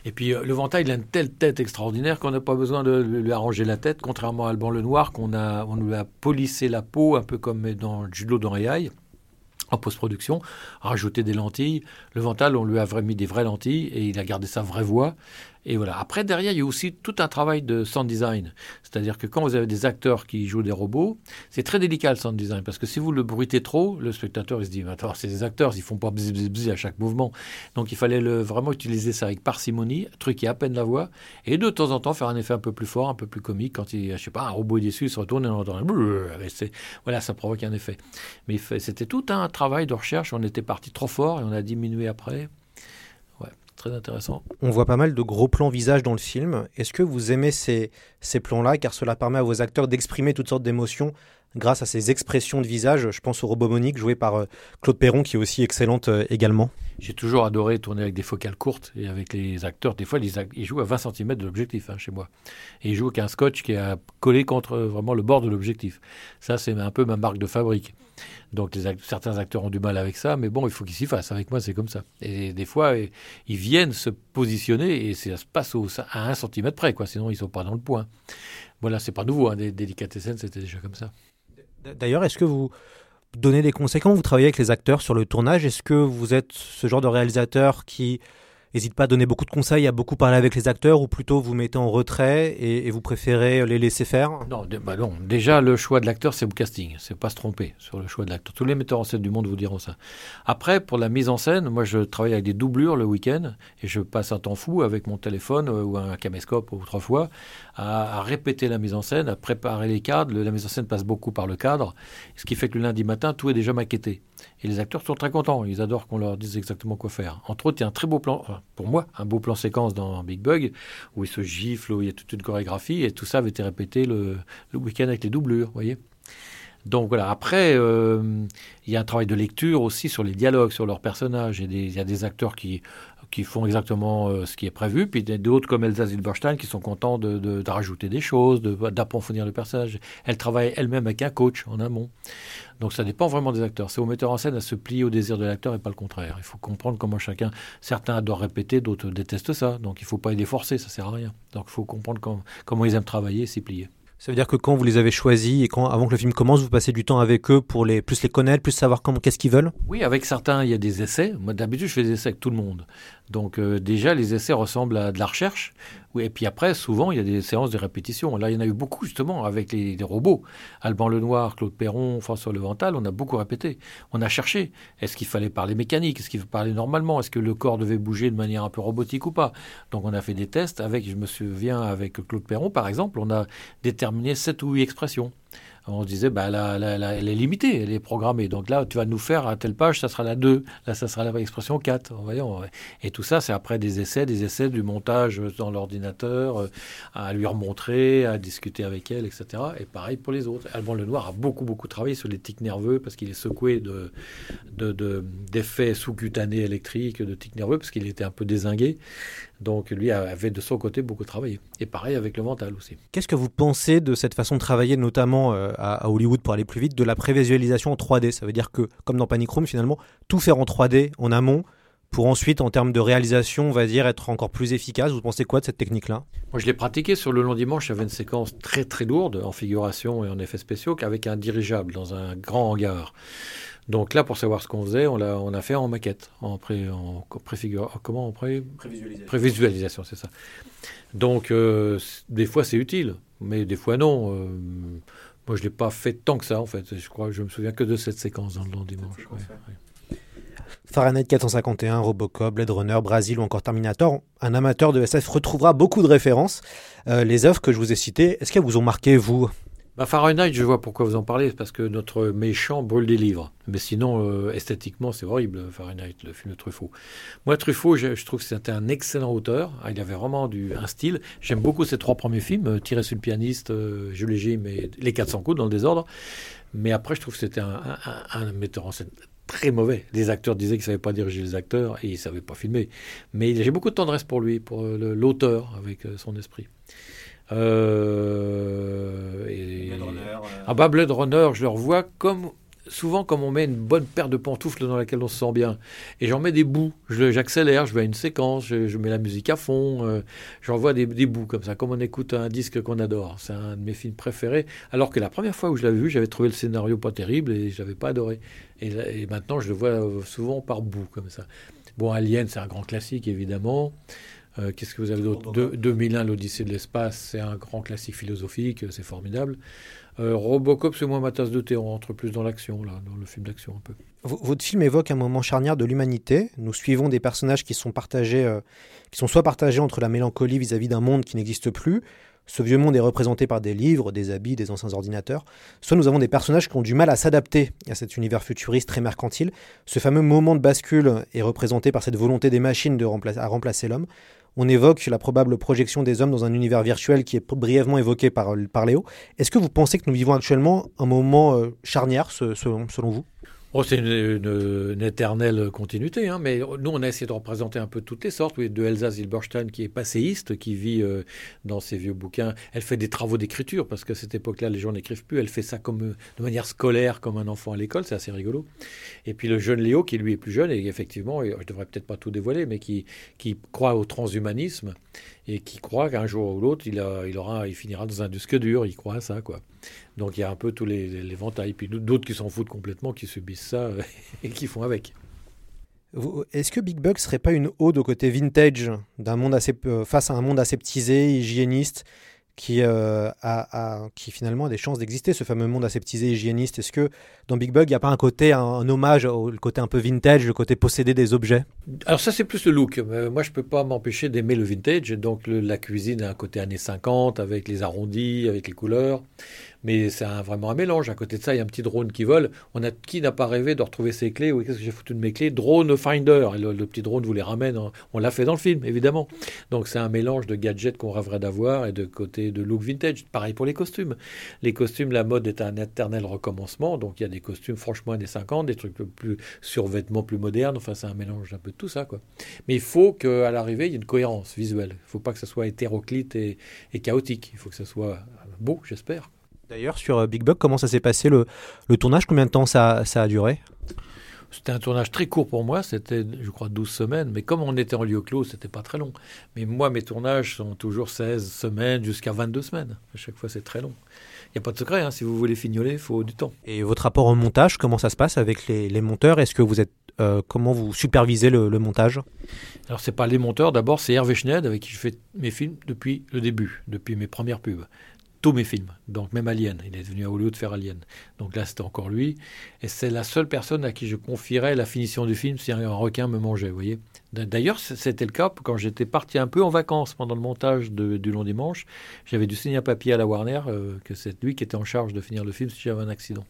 Et puis euh, le Ventail, il a une telle tête extraordinaire qu'on n'a pas besoin de lui arranger la tête, contrairement à Alban Lenoir, qu'on a, on lui a polissé la peau, un peu comme dans Judo dans en post-production, rajouté des lentilles. Le Vental, on lui a mis des vraies lentilles et il a gardé sa vraie voix. Et voilà. Après, derrière, il y a aussi tout un travail de sound design. C'est-à-dire que quand vous avez des acteurs qui jouent des robots, c'est très délicat le sound design. Parce que si vous le bruitez trop, le spectateur, se dit, attends, c'est des acteurs, ils font pas bzz, bzz, à chaque mouvement. Donc il fallait vraiment utiliser ça avec parcimonie, truquer à peine la voix, et de temps en temps faire un effet un peu plus fort, un peu plus comique. Quand il, je sais pas, un robot est déçu, il se retourne et on entend, voilà, ça provoque un effet. Mais c'était tout un travail de recherche. On était parti trop fort et on a diminué après intéressant.
On voit pas mal de gros plans visage dans le film. Est-ce que vous aimez ces, ces plans-là, car cela permet à vos acteurs d'exprimer toutes sortes d'émotions grâce à ces expressions de visage Je pense au robot Monique, joué par euh, Claude Perron, qui est aussi excellente euh, également.
J'ai toujours adoré tourner avec des focales courtes et avec les acteurs. Des fois, ils, jouent à 20 cm de l'objectif hein, chez moi. Et ils jouent avec un scotch qui est collé contre euh, vraiment le bord de l'objectif. Ça, c'est un peu ma marque de fabrique. Donc certains acteurs ont du mal avec ça, mais bon, il faut qu'ils s'y fassent. Avec moi, c'est comme ça. Et des fois, ils viennent se positionner et ça se passe à un centimètre près, quoi. Sinon, ils sont pas dans le point. Voilà, c'est pas nouveau. Hein, des délicatessen, c'était déjà comme ça.
D'ailleurs, est-ce que vous donnez des conseils? Quand vous travaillez avec les acteurs sur le tournage? Est-ce que vous êtes ce genre de réalisateur qui n'hésite pas à donner beaucoup de conseils, à beaucoup parler avec les acteurs, ou plutôt vous mettez en retrait et, vous préférez les laisser faire?
Non, bah non, déjà le choix de l'acteur, c'est le casting, c'est pas se tromper sur le choix de l'acteur. Tous les metteurs en scène du monde vous diront ça. Après, pour la mise en scène, moi je travaille avec des doublures le week-end et je passe un temps fou avec mon téléphone euh, ou un caméscope ou trois fois à, répéter la mise en scène, à préparer les cadres. La mise en scène passe beaucoup par le cadre, ce qui fait que le lundi matin, tout est déjà maquetté. Et les acteurs sont très contents, ils adorent qu'on leur dise exactement quoi faire. Entre autres, il y a un très beau plan, pour moi, un beau plan séquence dans Big Bug, où ils se giflent, où il y a toute une chorégraphie, et tout ça avait été répété le, week-end avec les doublures, vous voyez donc voilà, après, euh, il y a un travail de lecture aussi sur les dialogues, sur leurs personnages. il y a des acteurs qui qui font exactement euh, ce qui est prévu, puis d'autres comme Elsa Zilberstein qui sont contents de, de, rajouter des choses, d'approfondir le personnage. Elle travaille elle-même avec un coach en amont. Donc ça dépend vraiment des acteurs. C'est au metteur en scène à se plier au désir de l'acteur et pas le contraire. Il faut comprendre comment chacun, certains adorent répéter, d'autres détestent ça. Donc il ne faut pas les forcer, ça sert à rien. Donc il faut comprendre comment ils aiment travailler et s'y plier.
Ça veut dire que quand vous les avez choisis et quand, avant que le film commence, vous passez du temps avec eux pour les, plus les connaître, plus savoir comment, qu'est-ce qu'ils veulent?
Oui, avec certains, il y a des essais. Moi, d'habitude, je fais des essais avec tout le monde. Donc, euh, déjà, les essais ressemblent à de la recherche. Et puis après, souvent, il y a des séances de répétition. Là, il y en a eu beaucoup, justement, avec les, robots. Alban Lenoir, Claude Perron, François Levental, on a beaucoup répété. On a cherché. Est-ce qu'il fallait parler mécanique? Est-ce qu'il fallait parler normalement? Est-ce que le corps devait bouger de manière un peu robotique ou pas? Donc, on a fait des tests avec, je me souviens, avec Claude Perron, par exemple, on a déterminé sept ou huit expressions on se disait, bah, elle est limitée, elle est programmée. Donc là, tu vas nous faire à telle page, ça sera la 2, là, ça sera la expression 4. Voyons. Et tout ça, c'est après des essais, des essais du montage dans l'ordinateur, euh, à lui remontrer, à discuter avec elle, etc. Et pareil pour les autres. Alban Lenoir a beaucoup, beaucoup travaillé sur les tics nerveux parce qu'il est secoué de, d'effets sous-cutanés électriques, de tics nerveux, parce qu'il était un peu désingué. Donc lui avait de son côté beaucoup travaillé. Et pareil avec le mental aussi.
Qu'est-ce que vous pensez de cette façon de travailler, notamment euh, à, Hollywood pour aller plus vite, de la prévisualisation en 3D Ça veut dire que, comme dans Panic Room, finalement, tout faire en 3D en amont pour ensuite, en termes de réalisation, on va dire, être encore plus efficace. Vous pensez quoi de cette technique-là?
Moi, je l'ai pratiqué sur le long dimanche. J'avais une séquence très très lourde en figuration et en effets spéciaux qu'avec un dirigeable dans un grand hangar. Donc là, pour savoir ce qu'on faisait, on a, on a fait en maquette, en, pré, en comment en pré, prévisualisation. Prévisualisation, c'est ça. Donc euh, des fois c'est utile, mais des fois non. Euh, moi, je l'ai pas fait tant que ça en fait. Je crois, je me souviens que de cette séquence dans le long dimanche.
Fahrenheit 451, Robocop, Blade Runner, Brasil ou encore Terminator, un amateur de SF retrouvera beaucoup de références. Euh, les œuvres que je vous ai citées, est-ce qu'elles vous ont marqué, vous?
Bah, Fahrenheit, je vois pourquoi vous en parlez, parce que notre méchant brûle des livres. Mais sinon, euh, esthétiquement, c'est horrible, Fahrenheit, le film de Truffaut. Moi, Truffaut, je, trouve que c'était un excellent auteur. Ah, il avait vraiment du, un style. J'aime beaucoup ses trois premiers films, euh, Tirer sur le pianiste, euh, Jim et Les 400 coups dans le désordre. Mais après, je trouve que c'était un, un, metteur en scène très mauvais. Les acteurs disaient qu'ils ne savaient pas diriger les acteurs et ils ne savaient pas filmer. Mais j'ai beaucoup de tendresse pour lui, pour l'auteur, avec son esprit. Euh, et... Blade Runner. Euh. Ah bah Blade Runner, je le revois comme souvent comme on met une bonne paire de pantoufles dans laquelle on se sent bien. Et j'en mets des bouts. J'accélère, je, vais à une séquence, je, mets la musique à fond, euh, j'envoie des, des, bouts comme ça, comme on écoute un disque qu'on adore. C'est un de mes films préférés. Alors que la première fois où je l'avais vu, j'avais trouvé le scénario pas terrible et je l'avais pas adoré. Et, et, maintenant, je le vois souvent par bouts comme ça. Bon, Alien, c'est un grand classique, évidemment. Euh, qu'est-ce que vous avez d'autre 2001, l'Odyssée de l'espace, c'est un grand classique philosophique, c'est formidable. Euh, Robocop, c'est moins ma tasse de thé, on rentre plus dans l'action, là, dans le film d'action un peu.
votre film évoque un moment charnière de l'humanité. Nous suivons des personnages qui sont partagés, euh, qui sont soit partagés entre la mélancolie vis-à-vis d'un monde qui n'existe plus, ce vieux monde est représenté par des livres, des habits, des anciens ordinateurs. Soit nous avons des personnages qui ont du mal à s'adapter à cet univers futuriste très mercantile. Ce fameux moment de bascule est représenté par cette volonté des machines de à remplacer l'homme on évoque la probable projection des hommes dans un univers virtuel qui est brièvement évoqué par, par Léo. Est-ce que vous pensez que nous vivons actuellement un moment euh, charnière selon vous?
Oh, c'est une, éternelle continuité, hein, mais nous, on a essayé de représenter un peu toutes les sortes. Oui, de Elsa Zilberstein, qui est passéiste, qui vit euh, dans ses vieux bouquins. Elle fait des travaux d'écriture, parce qu'à cette époque-là, les gens n'écrivent plus. Elle fait ça comme, de manière scolaire, comme un enfant à l'école. C'est assez rigolo. Et puis le jeune Léo, qui lui est plus jeune, et effectivement, je devrais peut-être pas tout dévoiler, mais qui croit au transhumanisme et qui croit qu'un jour ou l'autre, il, aura, il finira dans un disque dur. Il croit à ça, quoi. Donc il y a un peu tous les, les ventailles. Puis d'autres qui s'en foutent complètement, qui subissent ça et qui font avec.
Est-ce que Big Bug serait pas une ode au côté vintage d'un monde assez, face à un monde aseptisé, hygiéniste qui, euh, a, qui finalement a des chances d'exister, ce fameux monde aseptisé hygiéniste. Est-ce que dans Big Bug, il n'y a pas un côté, un, hommage au côté un peu vintage, le côté posséder des objets?
Alors ça, c'est plus le look. moi, je ne peux pas m'empêcher d'aimer le vintage. Donc la cuisine a un côté années 50, avec les arrondis, avec les couleurs mais c'est vraiment un mélange. À côté de ça, il y a un petit drone qui vole. On a qui n'a pas rêvé de retrouver ses clés? Oui, qu'est-ce que j'ai foutu de mes clés? Drone Finder. Le, petit drone vous les ramène. On l'a fait dans le film, évidemment. Donc c'est un mélange de gadgets qu'on rêverait d'avoir et de côté de look vintage. Pareil pour les costumes. Les costumes, la mode est un éternel recommencement. Donc il y a des costumes franchement des 50, des trucs plus survêtements plus modernes. Enfin, c'est un mélange un peu de tout ça, quoi. Mais il faut qu'à l'arrivée, il y ait une cohérence visuelle. Il ne faut pas que ça soit hétéroclite et, et chaotique. Il faut que ça soit beau, j'espère.
D'ailleurs, sur euh, Big Bug, comment ça s'est passé le, tournage? Combien de temps ça, a duré?
C'était un tournage très court pour moi, c'était je crois 12 semaines, mais comme on était en lieu clos, c'était pas très long. Mais moi, mes tournages sont toujours 16 semaines jusqu'à 22 semaines. À chaque fois, c'est très long. Il n'y a pas de secret, hein. si vous voulez fignoler, il faut du temps.
Et votre rapport au montage, comment ça se passe avec les, monteurs? Est-ce que vous êtes euh, comment vous supervisez le, montage?
Alors c'est pas les monteurs, d'abord c'est Hervé Schneid avec qui je fais mes films depuis le début, depuis mes premières pubs tous mes films, donc même Alien. Il est venu à Hollywood faire Alien. Donc là, c'était encore lui. Et c'est la seule personne à qui je confierais la finition du film si un requin me mangeait, vous voyez. D'ailleurs, c'était le cas quand j'étais parti un peu en vacances pendant le montage du Long Dimanche. J'avais dû signer un papier à la Warner euh, que c'est lui qui était en charge de finir le film si j'avais un accident.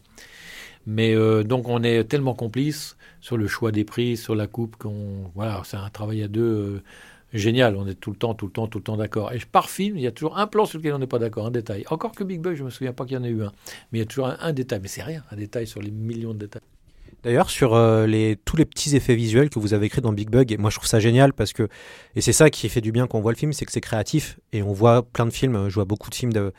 Mais euh, donc on est tellement complices sur le choix des prix, sur la coupe qu'on voilà, c'est un travail à deux. Euh, génial, on est tout le temps, tout le temps, tout le temps d'accord. Et par film, il y a toujours un plan sur lequel on n'est pas d'accord, un détail. Encore que Big Bug, je me souviens pas qu'il y en ait eu un, mais il y a toujours un, détail, mais c'est rien, un détail sur les millions de détails.
D'ailleurs, sur euh, les, tous les petits effets visuels que vous avez écrits dans Big Bug, et moi je trouve ça génial parce que, et c'est ça qui fait du bien quand on voit le film, c'est que c'est créatif et on voit plein de films, je vois beaucoup de films de,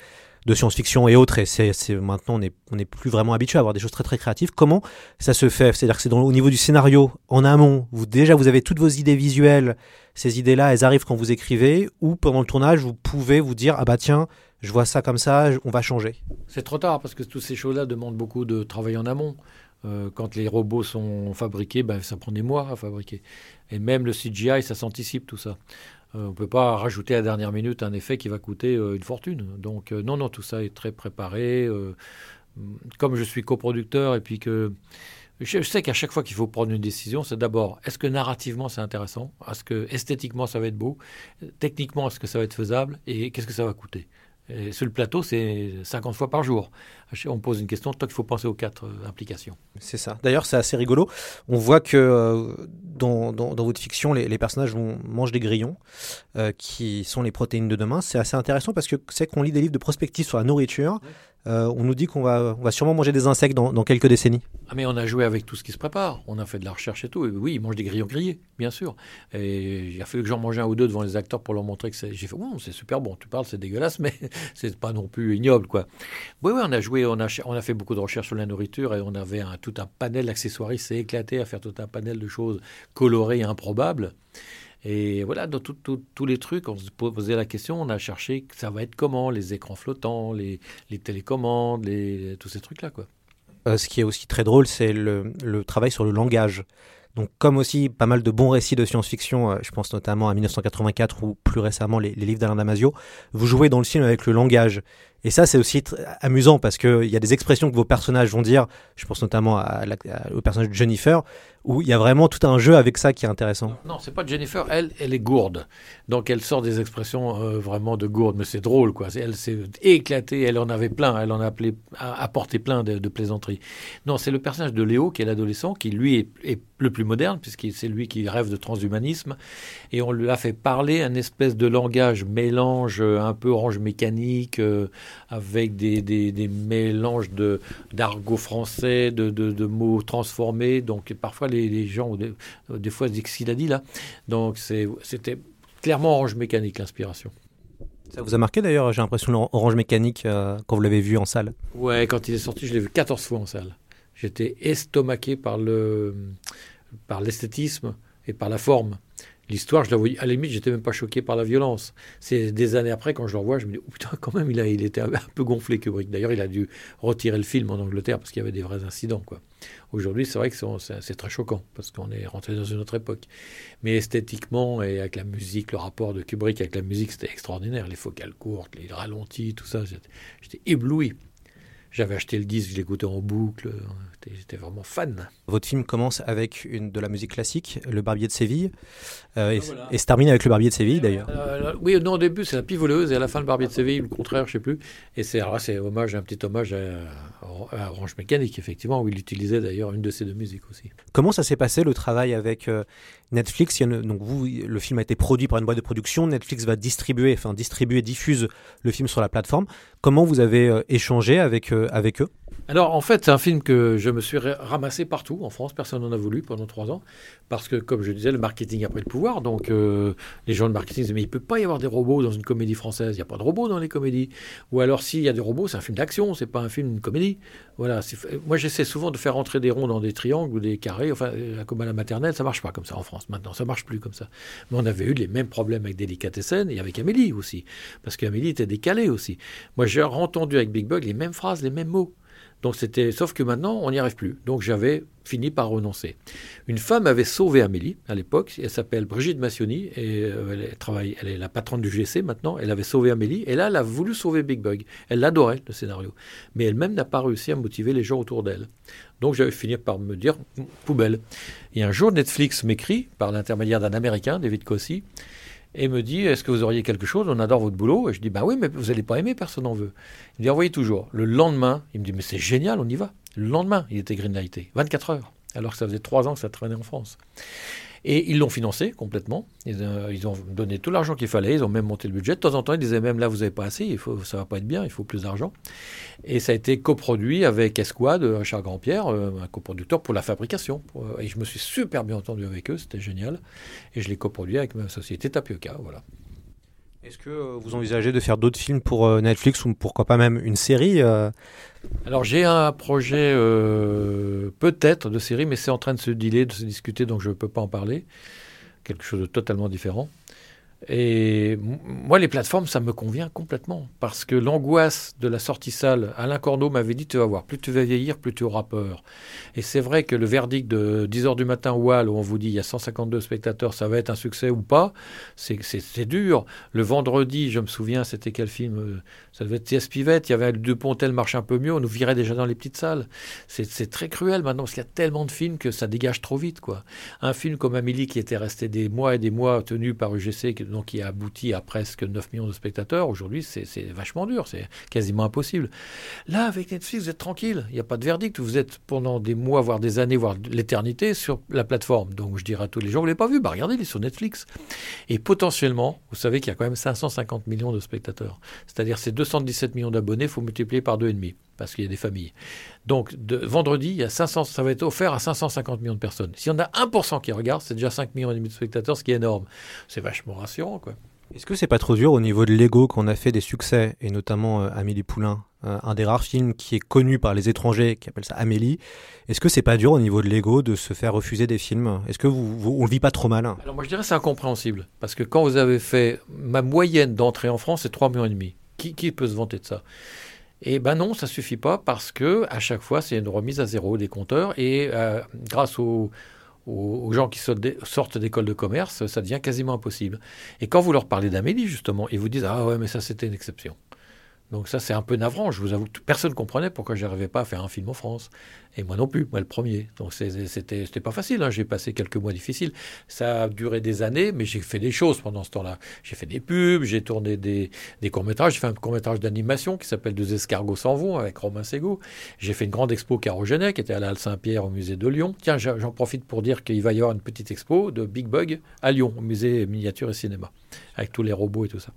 de science-fiction et autres, et c'est maintenant on n'est plus vraiment habitué à avoir des choses très très créatives. Comment ça se fait? C'est-à-dire que c'est au niveau du scénario, en amont, vous déjà vous avez toutes vos idées visuelles, ces idées-là, elles arrivent quand vous écrivez, ou pendant le tournage, vous pouvez vous dire ah bah tiens, je vois ça comme ça, on va changer.
C'est trop tard parce que toutes ces choses-là demandent beaucoup de travail en amont. Euh, quand les robots sont fabriqués, ben, ça prend des mois à fabriquer. Et même le CGI, ça s'anticipe tout ça. Euh, on ne peut pas rajouter à la dernière minute un effet qui va coûter euh, une fortune. Donc euh, non, non, tout ça est très préparé. comme je suis coproducteur et puis que Je sais qu'à chaque fois qu'il faut prendre une décision, c'est d'abord est-ce que narrativement c'est intéressant? Est-ce que esthétiquement ça va être beau? Techniquement, est-ce que ça va être faisable? Et qu'est-ce que ça va coûter? Et sur le plateau, c'est 50 fois par jour. On pose une question, toi, il faut penser aux quatre euh, implications.
C'est ça. D'ailleurs, c'est assez rigolo. On voit que euh, dans, dans, votre fiction, les, personnages vont, mangent des grillons, euh, qui sont les protéines de demain. C'est assez intéressant parce que c'est qu'on lit des livres de prospective sur la nourriture. Euh, on nous dit qu'on va, on va sûrement manger des insectes dans, quelques décennies.
Ah mais on a joué avec tout ce qui se prépare. On a fait de la recherche et tout. Oui, ils mangent des grillons grillés, bien sûr. Et il a fallu que j'en mange un ou deux devant les acteurs pour leur montrer que c'est. J'ai c'est super bon. Tu parles, c'est dégueulasse, mais c'est pas non plus ignoble, quoi. Oui, oui, on a joué, on a, fait beaucoup de recherches sur la nourriture et on avait un, tout un panel d'accessoires. S'est éclaté à faire tout un panel de choses colorées et improbables. Et voilà, dans tous les trucs, on se posait la question, on a cherché ça va être comment, les écrans flottants, les, télécommandes, les, tous ces trucs-là. quoi.
Euh, ce qui est aussi très drôle, c'est le, travail sur le langage. Donc, comme aussi pas mal de bons récits de science-fiction, euh, je pense notamment à 1984 ou plus récemment les, les livres d'Alain Damasio, vous jouez dans le film avec le langage. Et ça, c'est aussi amusant parce qu'il y a des expressions que vos personnages vont dire. Je pense notamment au personnage de Jennifer, où il y a vraiment tout un jeu avec ça qui est intéressant.
Non, c'est pas Jennifer, elle, elle est gourde. Donc elle sort des expressions euh, vraiment de gourde, mais c'est drôle, quoi. Elle s'est éclatée, elle en avait plein, elle en a appelé, apporté plein de, plaisanteries. Non, c'est le personnage de Léo, qui est l'adolescent, qui lui est, le plus moderne, puisque c'est lui qui rêve de transhumanisme, et on lui a fait parler un espèce de langage mélange euh, un peu orange mécanique. Euh, avec des, des, mélanges de, d'argot français, de, de, mots transformés. Donc parfois les, gens, des, des fois, disent ce qu'il a dit là? Donc c'était clairement Orange Mécanique l'inspiration.
Ça vous a marqué d'ailleurs, j'ai l'impression, Orange Mécanique, euh, quand vous l'avez vu en salle?
Ouais, quand il est sorti, je l'ai vu 14 fois en salle. J'étais estomaqué par, le, par l'esthétisme et par la forme. L'histoire, je la voyais, à la limite, j'étais même pas choqué par la violence. C'est des années après, quand je le revois, je me dis, oh putain, quand même, il, a, il était un peu gonflé, Kubrick. D'ailleurs, il a dû retirer le film en Angleterre parce qu'il y avait des vrais incidents, quoi. Aujourd'hui, c'est vrai que c'est très choquant parce qu'on est rentré dans une autre époque. Mais esthétiquement et avec la musique, le rapport de Kubrick avec la musique, c'était extraordinaire. Les focales courtes, les ralentis, tout ça, j'étais ébloui. J'avais acheté le disque, je l'écoutais en boucle. J'étais vraiment fan.
Votre film commence avec une, de la musique classique, Le Barbier de Séville, euh, et, se termine avec Le Barbier de Séville d'ailleurs.
Euh, oui, non, au début c'est la pivoleuse et à la fin Le Barbier de Séville, le contraire, je sais plus. Et c'est c'est hommage, un petit hommage à, Orange Mécanique, effectivement, où il utilisait d'ailleurs une de ses deux musiques aussi.
Comment ça s'est passé le travail avec euh, Netflix? Donc vous, le film a été produit par une boîte de production, Netflix va distribuer, enfin distribuer, diffuse le film sur la plateforme. Comment vous avez échangé avec, avec eux?
Alors en fait, c'est un film que je me suis ramassé partout en France. Personne n'en a voulu pendant trois ans. Parce que, comme je disais, le marketing a pris le pouvoir. Donc euh, les gens de marketing disaient Mais il peut pas y avoir des robots dans une comédie française. Il n'y a pas de robots dans les comédies. Ou alors, s'il y a des robots, c'est un film d'action, c'est pas un film de comédie. Voilà. Moi, j'essaie souvent de faire entrer des ronds dans des triangles ou des carrés. Enfin, comme à la maternelle, ça marche pas comme ça en France maintenant. Ça marche plus comme ça. Mais on avait eu les mêmes problèmes avec Délicatessen et avec Amélie aussi. Parce qu'Amélie était décalée aussi. Moi, j'ai entendu avec Big Bug les mêmes phrases, les mêmes mots. Donc c'était, sauf que maintenant, on n'y arrive plus. Donc j'avais fini par renoncer. Une femme avait sauvé Amélie à l'époque. Elle s'appelle Brigitte Massioni et euh, elle, travaille, elle est la patronne du GC maintenant. Elle avait sauvé Amélie et là, elle a voulu sauver Big Bug. Elle l'adorait le scénario, mais elle-même n'a pas réussi à motiver les gens autour d'elle. Donc j'avais fini par me dire poubelle. Et un jour, Netflix m'écrit par l'intermédiaire d'un Américain, David Cossi et me dit Est-ce que vous auriez quelque chose? On adore votre boulot. Et je dis Ben oui, mais vous n'allez pas aimer, personne n'en veut. Il me dit Envoyez toujours. Le lendemain, il me dit Mais c'est génial, on y va. Le lendemain, il était greenlighté. 24 heures. Alors que ça faisait 3 ans que ça traînait en France. Et ils l'ont financé complètement. Euh, ils, ont donné tout l'argent qu'il fallait. Ils ont même monté le budget. De temps en temps, ils disaient même là, vous n'avez pas assez. Il faut, ça va pas être bien. Il faut plus d'argent. Et ça a été coproduit avec Esquad, Richard Grandpierre, euh, un coproducteur pour la fabrication. Euh, et je me suis super bien entendu avec eux. C'était génial. Et je l'ai coproduit avec ma société Tapioca. Voilà.
Est-ce que vous envisagez de faire d'autres films pour Netflix ou pourquoi pas même une série
alors j'ai un projet euh, peut-être de série, mais c'est en train de se dealer, de se discuter, donc je ne peux pas en parler. Quelque chose de totalement différent. Et moi, les plateformes, ça me convient complètement. Parce que l'angoisse de la sortie salle, Alain Corneau m'avait dit, tu vas voir, plus tu vas vieillir, plus tu auras peur. Et c'est vrai que le verdict de 10h du matin au Wall, où on vous dit, il y a 152 spectateurs, ça va être un succès ou pas, c'est dur. Le vendredi, je me souviens, c'était quel film euh, Ça devait être T.S. Pivette, il y avait Dupontel marche un peu mieux, on nous virait déjà dans les petites salles. C'est très cruel maintenant, parce qu'il y a tellement de films que ça dégage trop vite. quoi. Un film comme Amélie, qui était resté des mois et des mois tenu par UGC, donc qui a abouti à presque 9 millions de spectateurs, aujourd'hui, c'est vachement dur, c'est quasiment impossible. Là, avec Netflix, vous êtes tranquille, il n'y a pas de verdict, vous êtes pendant des mois, voire des années, voire l'éternité sur la plateforme. Donc je dirais à tous les gens, vous ne l'avez pas vu, bah regardez, il est sur Netflix. Et potentiellement, vous savez qu'il y a quand même 550 millions de spectateurs. C'est-à-dire ces 217 millions d'abonnés, il faut multiplier par 2,5 parce qu'il y a des familles. Donc, de, vendredi, il y a 500, ça va être offert à 550 millions de personnes. S'il y en a 1% qui regarde, c'est déjà 5 millions et demi de spectateurs, ce qui est énorme. C'est vachement rassurant, quoi.
Est-ce que c'est pas trop dur au niveau de l'ego qu'on a fait des succès, et notamment euh, Amélie Poulain, euh, un des rares films qui est connu par les étrangers, qui appelle ça Amélie. Est-ce que c'est pas dur au niveau de l'ego de se faire refuser des films? Est-ce que vous, vous, on le vit pas trop mal?
Alors moi je dirais c'est incompréhensible, parce que quand vous avez fait ma moyenne d'entrée en France, c'est 3 millions et demi. Qui, qui peut se vanter de ça? Et ben non, ça suffit pas parce que à chaque fois c'est une remise à zéro des compteurs et euh, grâce aux, aux, gens qui sortent d'école de commerce, ça devient quasiment impossible. Et quand vous leur parlez d'Amélie justement, ils vous disent ah ouais mais ça c'était une exception. Donc ça c'est un peu navrant. Je vous avoue que personne ne comprenait pourquoi je n'arrivais pas à faire un film en France. Et moi non plus, moi le premier. Donc c'était pas facile, hein. j'ai passé quelques mois difficiles. Ça a duré des années, mais j'ai fait des choses pendant ce temps-là. J'ai fait des pubs, j'ai tourné des, des courts-métrages, j'ai fait un court-métrage d'animation qui s'appelle Deux escargots s'en vont avec Romain Ségaud. J'ai fait une grande expo Carogenet qui était à la Halle Saint-Pierre au musée de Lyon. Tiens, j'en profite pour dire qu'il va y avoir une petite expo de Big Bug à Lyon, au musée miniature et cinéma, avec tous les robots et tout ça.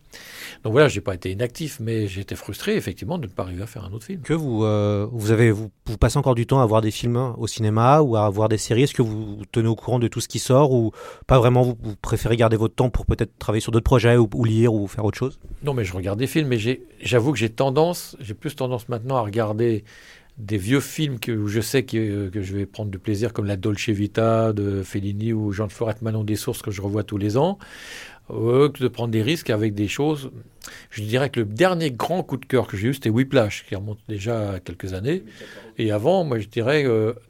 Donc voilà, j'ai pas été inactif, mais été frustré effectivement de ne pas arriver à faire un autre film.
Que vous, euh, vous, vous passez encore du temps à voir des films au cinéma ou à voir des séries. Est-ce que vous tenez au courant de tout ce qui sort ou pas vraiment? Vous, préférez garder votre temps pour peut-être travailler sur d'autres projets ou, lire ou faire autre chose?
Non, mais je regarde des films, mais j'avoue que j'ai tendance, j'ai plus tendance maintenant à regarder des vieux films que, où je sais que, je vais prendre du plaisir, comme La Dolce Vita de Fellini ou Jean de Manon des Sources que je revois tous les ans, que de prendre des risques avec des choses. Je dirais que le dernier grand coup de cœur que j'ai eu, c'était Whiplash, qui remonte déjà à quelques années. Et avant, moi, je dirais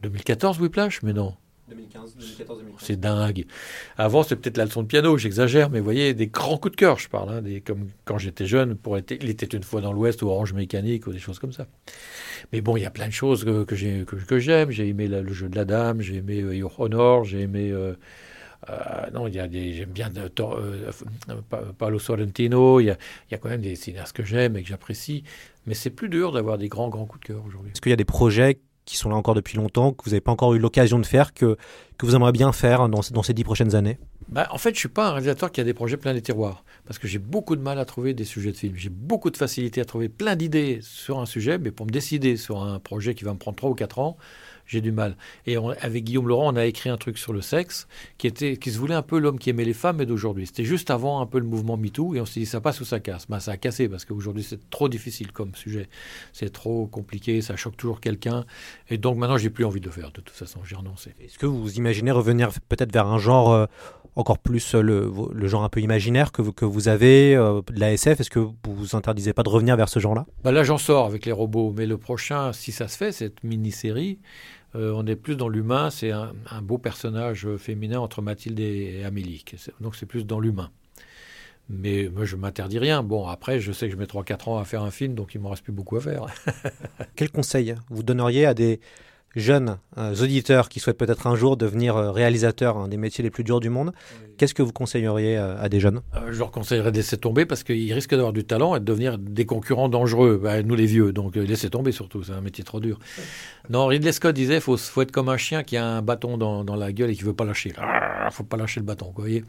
2014 euh, Whiplash, mais non. 2015, 2014, 2015. C'est dingue. Avant, c'est peut-être la leçon de piano, j'exagère, mais vous voyez, des grands coups de cœur, je parle, hein, des, comme quand j'étais jeune, pour être, il était une fois dans l'Ouest ou Orange Mécanique ou des choses comme ça. Mais bon, il y a plein de choses que, que j'aime. Que, j'ai aimé le jeu de la dame, j'ai aimé euh, Your Honor, j'ai aimé. Euh, euh, non, il y a des, j'aime bien de, euh, Paolo Sorrentino, il y, a, il y, a, quand même des cinéastes que j'aime et que j'apprécie, mais c'est plus dur d'avoir des grands, grands coups de cœur aujourd'hui.
Est-ce qu'il y a des projets qui sont là encore depuis longtemps, que vous n'avez pas encore eu l'occasion de faire, que, que vous aimeriez bien faire dans, dans ces dix prochaines années?
Bah, En fait, je ne suis pas un réalisateur qui a des projets plein les tiroirs, parce que j'ai beaucoup de mal à trouver des sujets de films. J'ai beaucoup de facilité à trouver plein d'idées sur un sujet, mais pour me décider sur un projet qui va me prendre trois ou quatre ans, j'ai du mal. Et avec Guillaume Laurent, on a écrit un truc sur le sexe qui, était, qui se voulait un peu l'homme qui aimait les femmes et d'aujourd'hui. C'était juste avant un peu le mouvement MeToo et on s'est dit ça passe ou ça casse? Ben, ça a cassé parce qu'aujourd'hui c'est trop difficile comme sujet. C'est trop compliqué, ça choque toujours quelqu'un. Et donc maintenant j'ai plus envie de le faire. De toute façon, j'ai renoncé.
Est-ce que vous imaginez revenir peut-être vers un genre euh, encore plus euh, le, le, genre un peu imaginaire que vous, que vous avez euh, de la SF Est-ce que vous vous interdisez pas de revenir vers ce genre-là?
Ben Là j'en sors avec les robots, mais le prochain, si ça se fait, cette mini-série, euh, on est plus dans l'humain. C'est un, beau personnage féminin entre Mathilde et Amélie. Donc c'est plus dans l'humain. Mais moi, je m'interdis rien. Bon, après, je sais que je mets 3-4 ans à faire un film, donc il ne me reste plus beaucoup à faire.
Quel conseil vous donneriez à des jeunes euh, auditeurs qui souhaitent peut-être un jour devenir euh, réalisateurs, un des métiers les plus durs du monde, qu'est-ce que vous conseilleriez euh, à des jeunes?
Je leur conseillerais de laisser tomber parce qu'ils risquent d'avoir du talent et de devenir des concurrents dangereux, bah, nous les vieux, donc laissez tomber surtout, c'est un métier trop dur. Non, Ridley Scott disait il faut, faut, être comme un chien qui a un bâton dans, dans la gueule et qui ne veut pas lâcher. Il ah, faut pas lâcher le bâton, vous voyez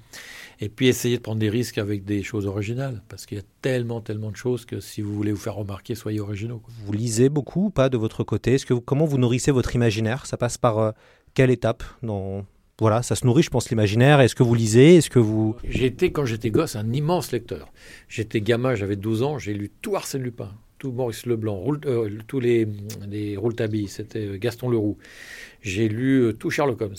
et puis essayer de prendre des risques avec des choses originales, parce qu'il y a tellement, tellement de choses que si vous voulez vous faire remarquer, soyez originaux.
Vous lisez beaucoup ou pas de votre côté? Est-ce que Comment vous nourrissez votre imaginaire? Ça passe par euh, quelle étape dans... Voilà, ça se nourrit, je pense, l'imaginaire. Est-ce que vous lisez? Est-ce que vous...
J'étais, quand j'étais gosse, un immense lecteur. J'étais gamin, j'avais 12 ans, j'ai lu tout Arsène Lupin, tout Maurice Leblanc, euh, tous les, les Rouletabille, c'était euh, Gaston Leroux. J'ai lu tout Sherlock Holmes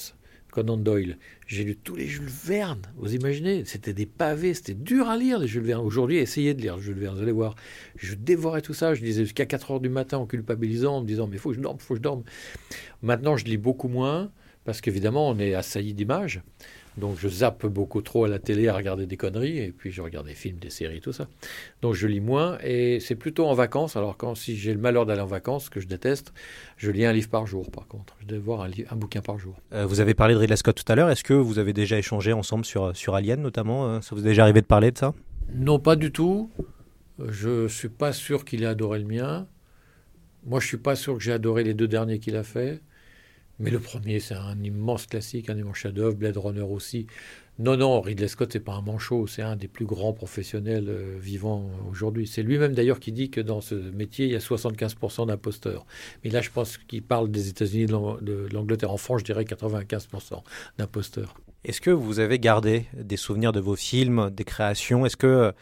Conan Doyle. J'ai lu tous les Jules Verne. Vous imaginez C'était des pavés, c'était dur à lire les Jules Verne. Aujourd'hui, essayez de lire Jules Verne, vous allez voir. Je dévorais tout ça. Je lisais jusqu'à 4 heures du matin en culpabilisant, en me disant mais faut que je dorme, faut que je dorme. Maintenant, je lis beaucoup moins parce qu'évidemment, on est assailli d'images. Donc je zappe beaucoup trop à la télé à regarder des conneries, et puis je regarde des films, des séries, tout ça. Donc je lis moins, et c'est plutôt en vacances. Alors quand si j'ai le malheur d'aller en vacances, que je déteste, je lis un livre par jour par contre. Je dois voir un, un, bouquin par jour.
Euh, vous avez parlé de Ridley Scott tout à l'heure, est-ce que vous avez déjà échangé ensemble sur, sur Alien notamment euh, Ça vous est déjà arrivé de parler de ça?
Non, pas du tout. Je suis pas sûr qu'il ait adoré le mien. Moi, je suis pas sûr que j'ai adoré les deux derniers qu'il a fait. Mais le premier, c'est un immense classique, un immense chef-d'œuvre. Blade Runner aussi. Non, non, Ridley Scott, c'est pas un manchot, c'est un des plus grands professionnels euh, vivants aujourd'hui. C'est lui-même d'ailleurs qui dit que dans ce métier, il y a 75% d'imposteurs. Mais là, je pense qu'il parle des États-Unis, de l'Angleterre. En France, je dirais 95% d'imposteurs.
Est-ce que vous avez gardé des souvenirs de vos films, des créations? Est-ce que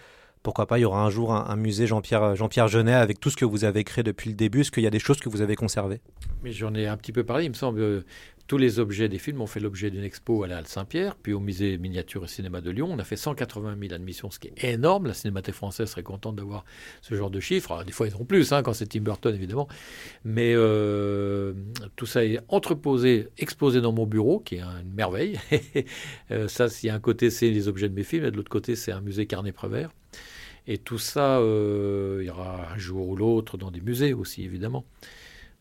pourquoi pas, il y aura un jour un, musée Jean-Pierre Jean -Pierre Jeunet avec tout ce que vous avez créé depuis le début. Est-ce qu'il y a des choses que vous avez conservées?
Mais j'en ai un petit peu parlé, il me semble. Tous les objets des films ont fait l'objet d'une expo à la Halle Saint-Pierre, puis au musée Miniature et Cinéma de Lyon. On a fait 180 000 admissions, ce qui est énorme. La Cinémathèque française serait contente d'avoir ce genre de chiffres. Des fois, ils ont plus, hein, quand c'est Tim Burton, évidemment. Mais euh, tout ça est entreposé, exposé dans mon bureau, qui est une merveille. euh, ça, s'il y un côté, c'est les objets de mes films, et de l'autre côté, c'est un musée Carnet-Prévert. Et tout ça, euh, aura un jour ou l'autre dans des musées aussi, évidemment.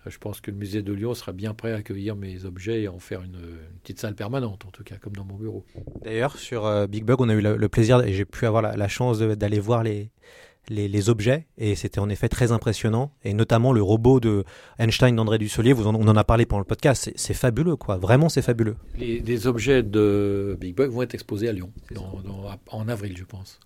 Je pense que le musée de Lyon sera bien prêt à accueillir mes objets et en faire une, une petite salle permanente, en tout cas, comme dans mon bureau.
D'ailleurs, sur euh, Big Bug, on a eu le, le plaisir, et j'ai pu avoir la, la chance d'aller voir les, les, les, objets, et c'était en effet très impressionnant, et notamment le robot de Einstein d'André Dussolier, vous en, on en a parlé pendant le podcast, c'est fabuleux, quoi. Vraiment, c'est fabuleux.
Les, les, objets de Big Bug vont être exposés à Lyon, dans, dans, en avril, je pense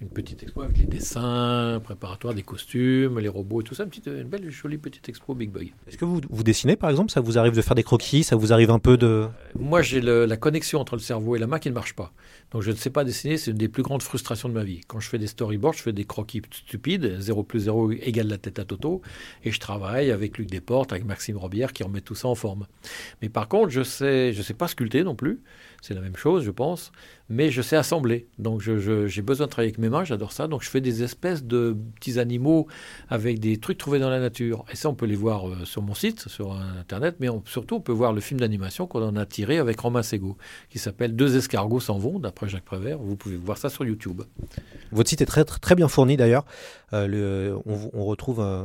une petite expo avec les dessins préparatoires, des costumes, les robots et tout ça, une, petite, une belle jolie petite expo Big Bug.
Est-ce que vous, vous dessinez par exemple? Ça vous arrive de faire des croquis? Ça vous arrive un peu de...
Moi j'ai la connexion entre le cerveau et la main qui ne marche pas. Donc je ne sais pas dessiner, c'est une des plus grandes frustrations de ma vie. Quand je fais des storyboards, je fais des croquis stupides, 0 plus 0 égale la tête à Toto, et je travaille avec Luc Desportes, avec Maxime Robière qui remet tout ça en forme. Mais par contre, je sais, je sais pas sculpter non plus, c'est la même chose je pense, mais je sais assembler. Donc j'ai besoin de travailler avec mes mains, j'adore ça. Donc je fais des espèces de petits animaux avec des trucs trouvés dans la nature. Et ça, on peut les voir euh, sur mon site, sur Internet, mais surtout on peut voir le film d'animation qu'on en a tiré avec Romain Sego, qui s'appelle Deux escargots s'en vont, d'après Jacques Prévert. Vous pouvez voir ça sur YouTube.
Votre site est très très, très bien fourni d'ailleurs. Euh, on, on, retrouve... Euh,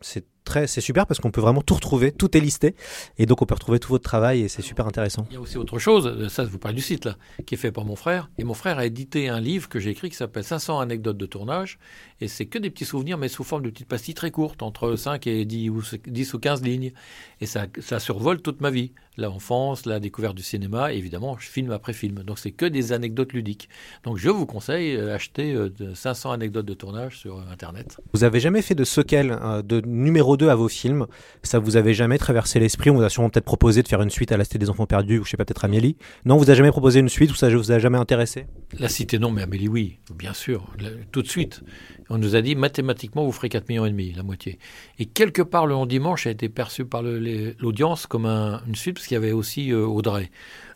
c'est très, c'est super parce qu'on peut vraiment tout retrouver, tout est listé, et donc on peut retrouver tout votre travail et c'est super intéressant.
Il y a aussi autre chose, ça vous parlez du site là, qui est fait par mon frère, et mon frère a édité un livre que j'ai écrit qui s'appelle 500 anecdotes de tournage, et c'est que des petits souvenirs mais sous forme de petites pastilles très courtes, entre 5 et 10 ou, 10 ou 15 lignes, et ça, ça survole toute ma vie, l'enfance, la découverte du cinéma, et évidemment film après film, donc c'est que des anecdotes ludiques. Donc je vous conseille d'acheter 500 anecdotes de tournage sur Internet.
Vous avez jamais fait de sequel, de numéro 2 à vos films, ça vous avait jamais traversé l'esprit? On vous a sûrement peut-être proposé de faire une suite à La Cité des Enfants Perdus, ou je sais pas, peut-être Amélie. Non, vous a jamais proposé une suite ou ça vous a jamais intéressé?
La Cité non, mais Amélie oui, bien sûr, tout de suite. On nous a dit mathématiquement vous ferez 4 millions et demi, la moitié. Et quelque part le dimanche a été perçu par l'audience comme un, une suite parce qu'il y avait aussi euh, Audrey.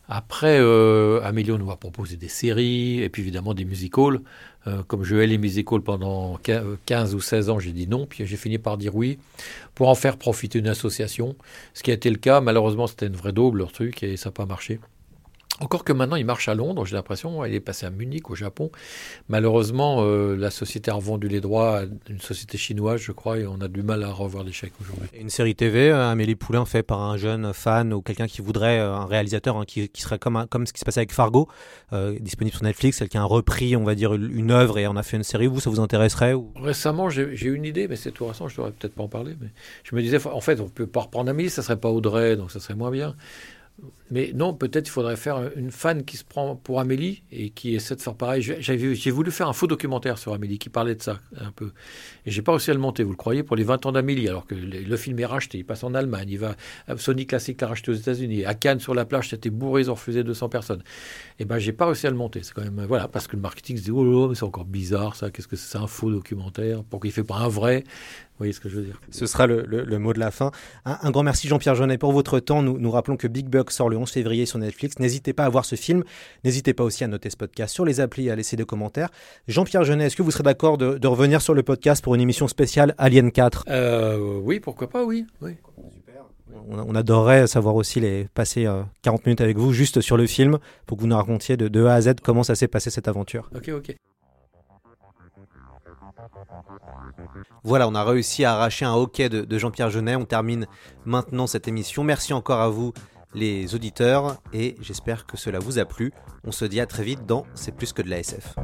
Après, euh, Amélie, on nous a proposé des séries et puis évidemment des musicals. Euh, comme je hais les musicals pendant 15 ou 16 ans, j'ai dit non, puis j'ai fini par dire oui, pour en faire profiter une association. Ce qui a été le cas, malheureusement, c'était une vraie double, leur truc, et ça n'a pas marché. Encore que maintenant, il marche à Londres, j'ai l'impression. Il est passé à Munich, au Japon. Malheureusement, euh, la société a revendu les droits à une société chinoise, je crois, et on a du mal à revoir l'échec aujourd'hui.
Une série TV, euh, Amélie Poulain, fait par un jeune fan ou quelqu'un qui voudrait, euh, un réalisateur hein, qui, qui, serait comme, un, comme ce qui se passait avec Fargo, euh, disponible sur Netflix, quelqu'un a repris, on va dire, une œuvre et en a fait une série. Vous, ça vous intéresserait ou...
Récemment, j'ai eu une idée, mais c'est tout récent, je devrais peut-être pas en parler. Mais je me disais, en fait, on peut pas reprendre Amélie, ça serait pas Audrey, donc ça serait moins bien. Mais non, peut-être il faudrait faire une fan qui se prend pour Amélie et qui essaie de faire pareil. J'ai voulu faire un faux documentaire sur Amélie qui parlait de ça un peu. Et j'ai pas réussi à le monter, vous le croyez, pour les 20 ans d'Amélie, alors que le, film est racheté. Il passe en Allemagne, il va. Sony Classic l'a racheté aux États-Unis. À Cannes, sur la plage, c'était bourré, ils ont refusé 200 personnes. Et ben, j'ai pas réussi à le monter. C'est quand même. Voilà, parce que le marketing se dit, oh là, mais c'est encore bizarre ça, qu'est-ce que c'est un faux documentaire Pourquoi il fait pas un vrai? Voyez ce que je veux dire?
Ce sera le, le, le mot de la fin. Un, un grand merci Jean-Pierre Jeunet pour votre temps. Nous, nous rappelons que Big Buck sort le 11 février sur Netflix. N'hésitez pas à voir ce film. N'hésitez pas aussi à noter ce podcast sur les applis et à laisser des commentaires. Jean-Pierre Jeunet, est-ce que vous serez d'accord de, de, revenir sur le podcast pour une émission spéciale Alien 4
euh, Oui, pourquoi pas, oui. oui.
On, on, adorerait savoir aussi les passer euh, 40 minutes avec vous juste sur le film pour que vous nous racontiez de, de A à Z comment ça s'est passé cette aventure.
Ok, ok.
Voilà, on a réussi à arracher un hockey de, de Jean-Pierre Jeunet. On termine maintenant cette émission. Merci encore à vous, les auditeurs, et j'espère que cela vous a plu. On se dit à très vite dans C'est plus que de la SF.